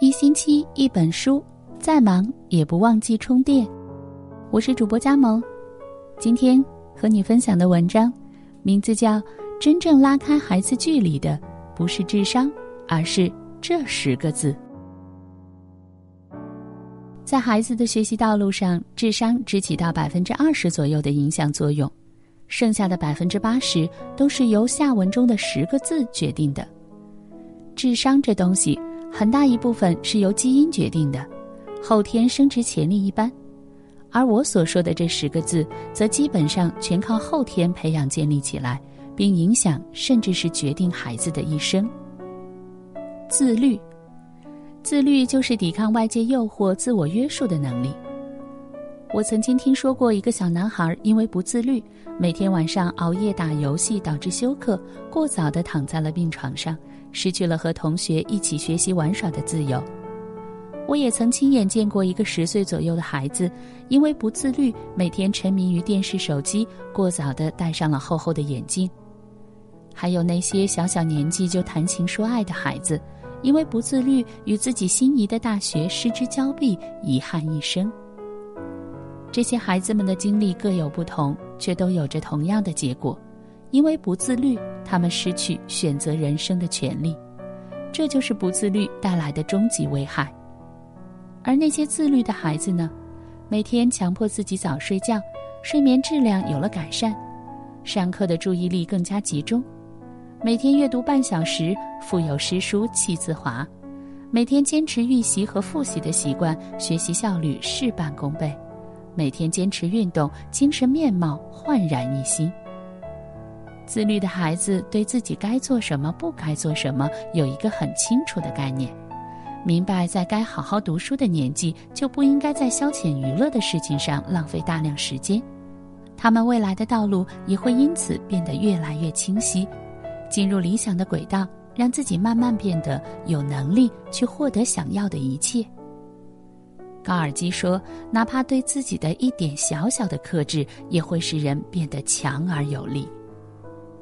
一星期一本书，再忙也不忘记充电。我是主播佳萌，今天和你分享的文章，名字叫《真正拉开孩子距离的不是智商，而是这十个字》。在孩子的学习道路上，智商只起到百分之二十左右的影响作用，剩下的百分之八十都是由下文中的十个字决定的。智商这东西。很大一部分是由基因决定的，后天生殖潜力一般，而我所说的这十个字，则基本上全靠后天培养建立起来，并影响甚至是决定孩子的一生。自律，自律就是抵抗外界诱惑、自我约束的能力。我曾经听说过一个小男孩因为不自律，每天晚上熬夜打游戏，导致休克，过早的躺在了病床上。失去了和同学一起学习玩耍的自由。我也曾亲眼见过一个十岁左右的孩子，因为不自律，每天沉迷于电视、手机，过早的戴上了厚厚的眼镜。还有那些小小年纪就谈情说爱的孩子，因为不自律，与自己心仪的大学失之交臂，遗憾一生。这些孩子们的经历各有不同，却都有着同样的结果。因为不自律，他们失去选择人生的权利，这就是不自律带来的终极危害。而那些自律的孩子呢？每天强迫自己早睡觉，睡眠质量有了改善，上课的注意力更加集中，每天阅读半小时，腹有诗书气自华，每天坚持预习和复习的习惯，学习效率事半功倍，每天坚持运动，精神面貌焕然一新。自律的孩子对自己该做什么、不该做什么有一个很清楚的概念，明白在该好好读书的年纪就不应该在消遣娱乐的事情上浪费大量时间。他们未来的道路也会因此变得越来越清晰，进入理想的轨道，让自己慢慢变得有能力去获得想要的一切。高尔基说：“哪怕对自己的一点小小的克制，也会使人变得强而有力。”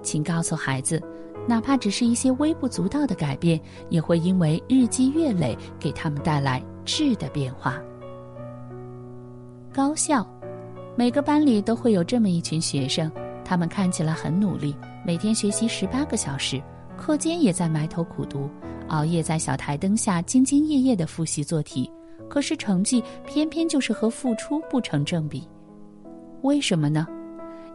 请告诉孩子，哪怕只是一些微不足道的改变，也会因为日积月累给他们带来质的变化。高效，每个班里都会有这么一群学生，他们看起来很努力，每天学习十八个小时，课间也在埋头苦读，熬夜在小台灯下兢兢业业的复习做题，可是成绩偏偏就是和付出不成正比。为什么呢？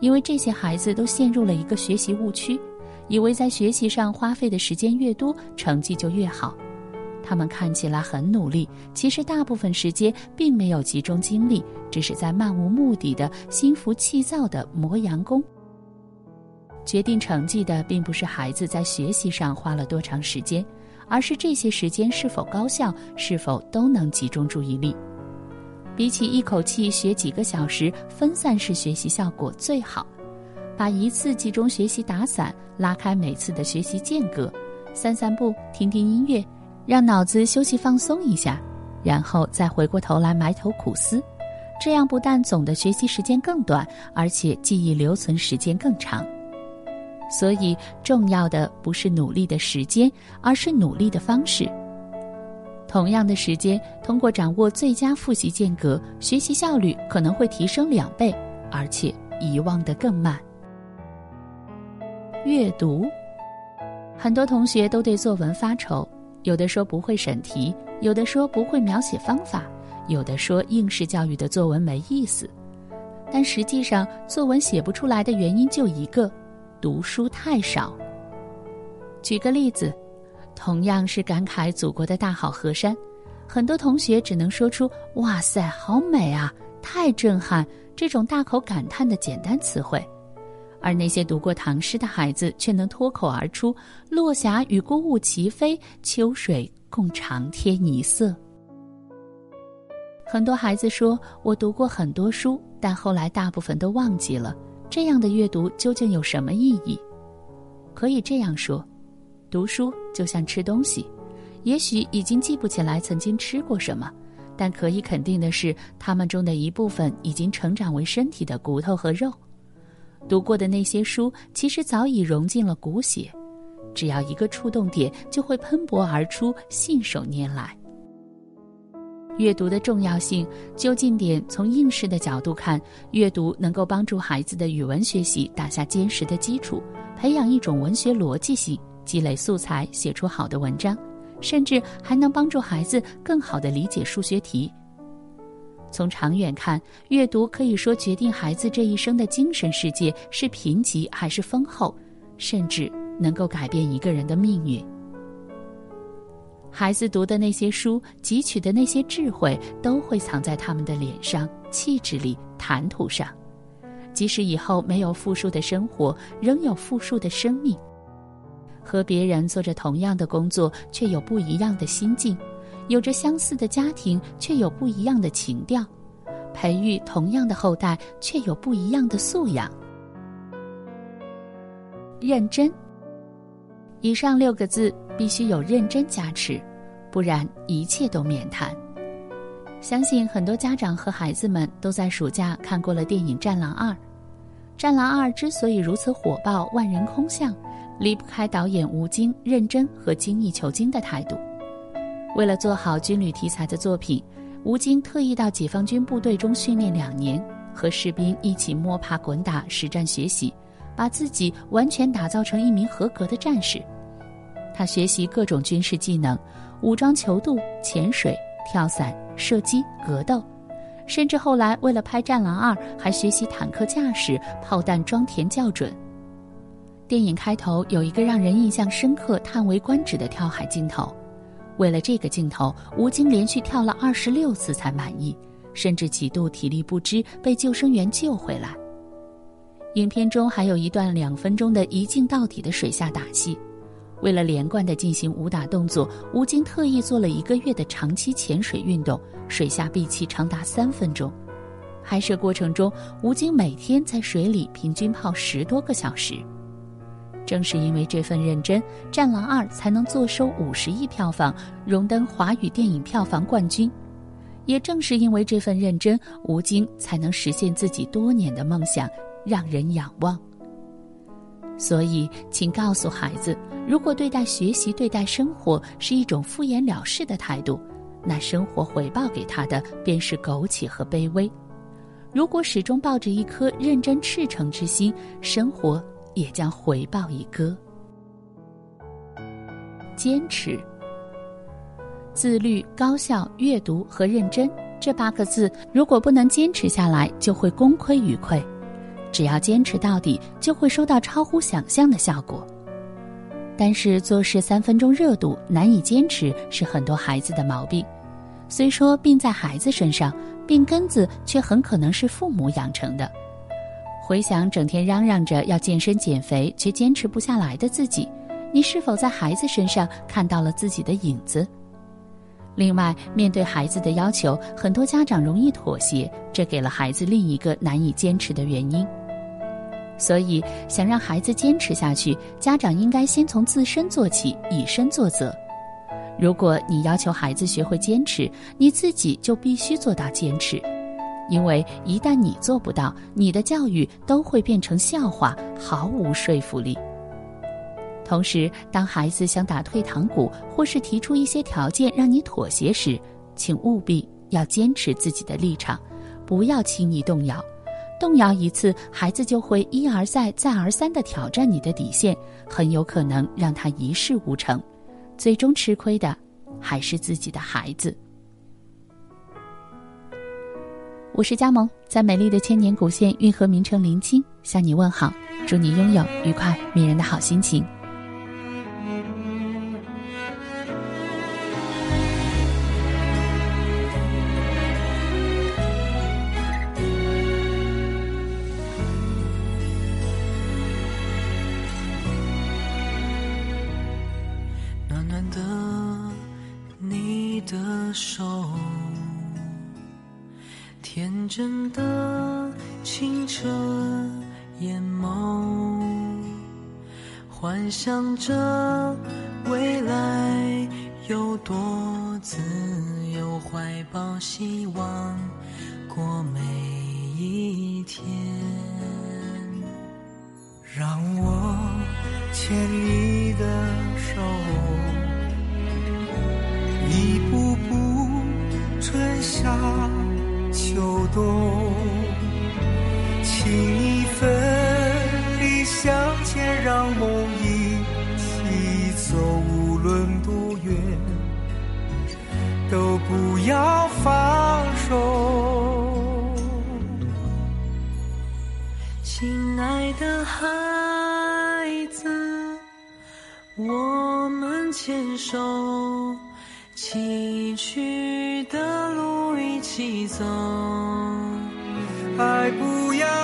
因为这些孩子都陷入了一个学习误区，以为在学习上花费的时间越多，成绩就越好。他们看起来很努力，其实大部分时间并没有集中精力，只是在漫无目的的心浮气躁的磨洋工。决定成绩的并不是孩子在学习上花了多长时间，而是这些时间是否高效，是否都能集中注意力。比起一口气学几个小时，分散式学习效果最好。把一次集中学习打散，拉开每次的学习间隔，散散步，听听音乐，让脑子休息放松一下，然后再回过头来埋头苦思。这样不但总的学习时间更短，而且记忆留存时间更长。所以，重要的不是努力的时间，而是努力的方式。同样的时间，通过掌握最佳复习间隔，学习效率可能会提升两倍，而且遗忘的更慢。阅读，很多同学都对作文发愁，有的说不会审题，有的说不会描写方法，有的说应试教育的作文没意思。但实际上，作文写不出来的原因就一个：读书太少。举个例子。同样是感慨祖国的大好河山，很多同学只能说出“哇塞，好美啊，太震撼”这种大口感叹的简单词汇，而那些读过唐诗的孩子却能脱口而出“落霞与孤鹜齐飞，秋水共长天一色”。很多孩子说：“我读过很多书，但后来大部分都忘记了。”这样的阅读究竟有什么意义？可以这样说。读书就像吃东西，也许已经记不起来曾经吃过什么，但可以肯定的是，他们中的一部分已经成长为身体的骨头和肉。读过的那些书，其实早已融进了骨血，只要一个触动点，就会喷薄而出，信手拈来。阅读的重要性，就近点从应试的角度看，阅读能够帮助孩子的语文学习打下坚实的基础，培养一种文学逻辑性，积累素材，写出好的文章，甚至还能帮助孩子更好地理解数学题。从长远看，阅读可以说决定孩子这一生的精神世界是贫瘠还是丰厚，甚至能够改变一个人的命运。孩子读的那些书，汲取的那些智慧，都会藏在他们的脸上、气质里、谈吐上。即使以后没有富庶的生活，仍有富庶的生命。和别人做着同样的工作，却有不一样的心境；有着相似的家庭，却有不一样的情调；培育同样的后代，却有不一样的素养。认真。以上六个字必须有认真加持，不然一切都免谈。相信很多家长和孩子们都在暑假看过了电影《战狼二》。《战狼二》之所以如此火爆、万人空巷，离不开导演吴京认真和精益求精的态度。为了做好军旅题材的作品，吴京特意到解放军部队中训练两年，和士兵一起摸爬滚打、实战学习。把自己完全打造成一名合格的战士。他学习各种军事技能，武装泅渡、潜水、跳伞、射击、格斗，甚至后来为了拍《战狼二》，还学习坦克驾驶、炮弹装填校准。电影开头有一个让人印象深刻、叹为观止的跳海镜头，为了这个镜头，吴京连续跳了二十六次才满意，甚至几度体力不支，被救生员救回来。影片中还有一段两分钟的一镜到底的水下打戏，为了连贯的进行武打动作，吴京特意做了一个月的长期潜水运动，水下闭气长达三分钟。拍摄过程中，吴京每天在水里平均泡十多个小时。正是因为这份认真，《战狼二》才能坐收五十亿票房，荣登华语电影票房冠军。也正是因为这份认真，吴京才能实现自己多年的梦想。让人仰望。所以，请告诉孩子，如果对待学习、对待生活是一种敷衍了事的态度，那生活回报给他的便是苟且和卑微；如果始终抱着一颗认真赤诚之心，生活也将回报一个坚持、自律、高效、阅读和认真这八个字，如果不能坚持下来，就会功亏一篑。只要坚持到底，就会收到超乎想象的效果。但是做事三分钟热度，难以坚持，是很多孩子的毛病。虽说病在孩子身上，病根子却很可能是父母养成的。回想整天嚷嚷着要健身减肥却坚持不下来的自己，你是否在孩子身上看到了自己的影子？另外，面对孩子的要求，很多家长容易妥协，这给了孩子另一个难以坚持的原因。所以，想让孩子坚持下去，家长应该先从自身做起，以身作则。如果你要求孩子学会坚持，你自己就必须做到坚持，因为一旦你做不到，你的教育都会变成笑话，毫无说服力。同时，当孩子想打退堂鼓，或是提出一些条件让你妥协时，请务必要坚持自己的立场，不要轻易动摇。动摇一次，孩子就会一而再、再而三的挑战你的底线，很有可能让他一事无成，最终吃亏的还是自己的孩子。我是佳萌，在美丽的千年古县运河名城临清向你问好，祝你拥有愉快迷人的好心情。真的清澈眼眸，幻想着未来有多自由，怀抱希望过每一天。让我牵你的手。一步步春。夏秋冬，请你分离相牵，让梦一起走，无论多远，都不要放手。亲爱的孩子，我们牵手。崎岖的路一起走，爱不要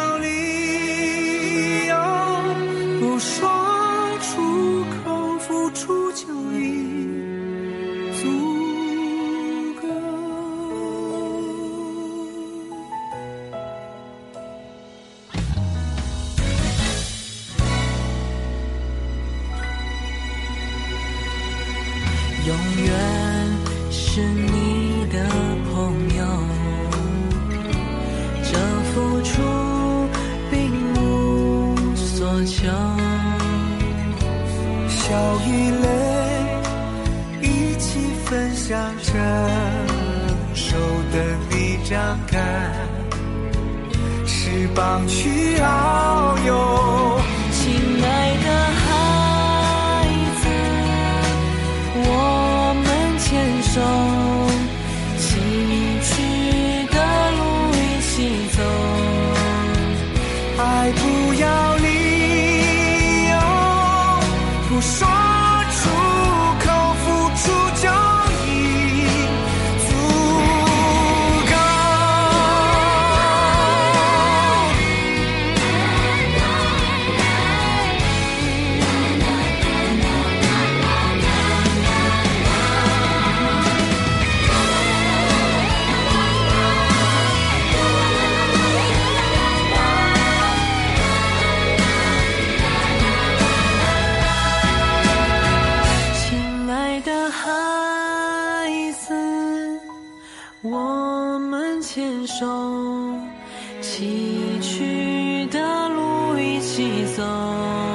去遨游亲爱的孩子我们牵手。崎岖的路一起走。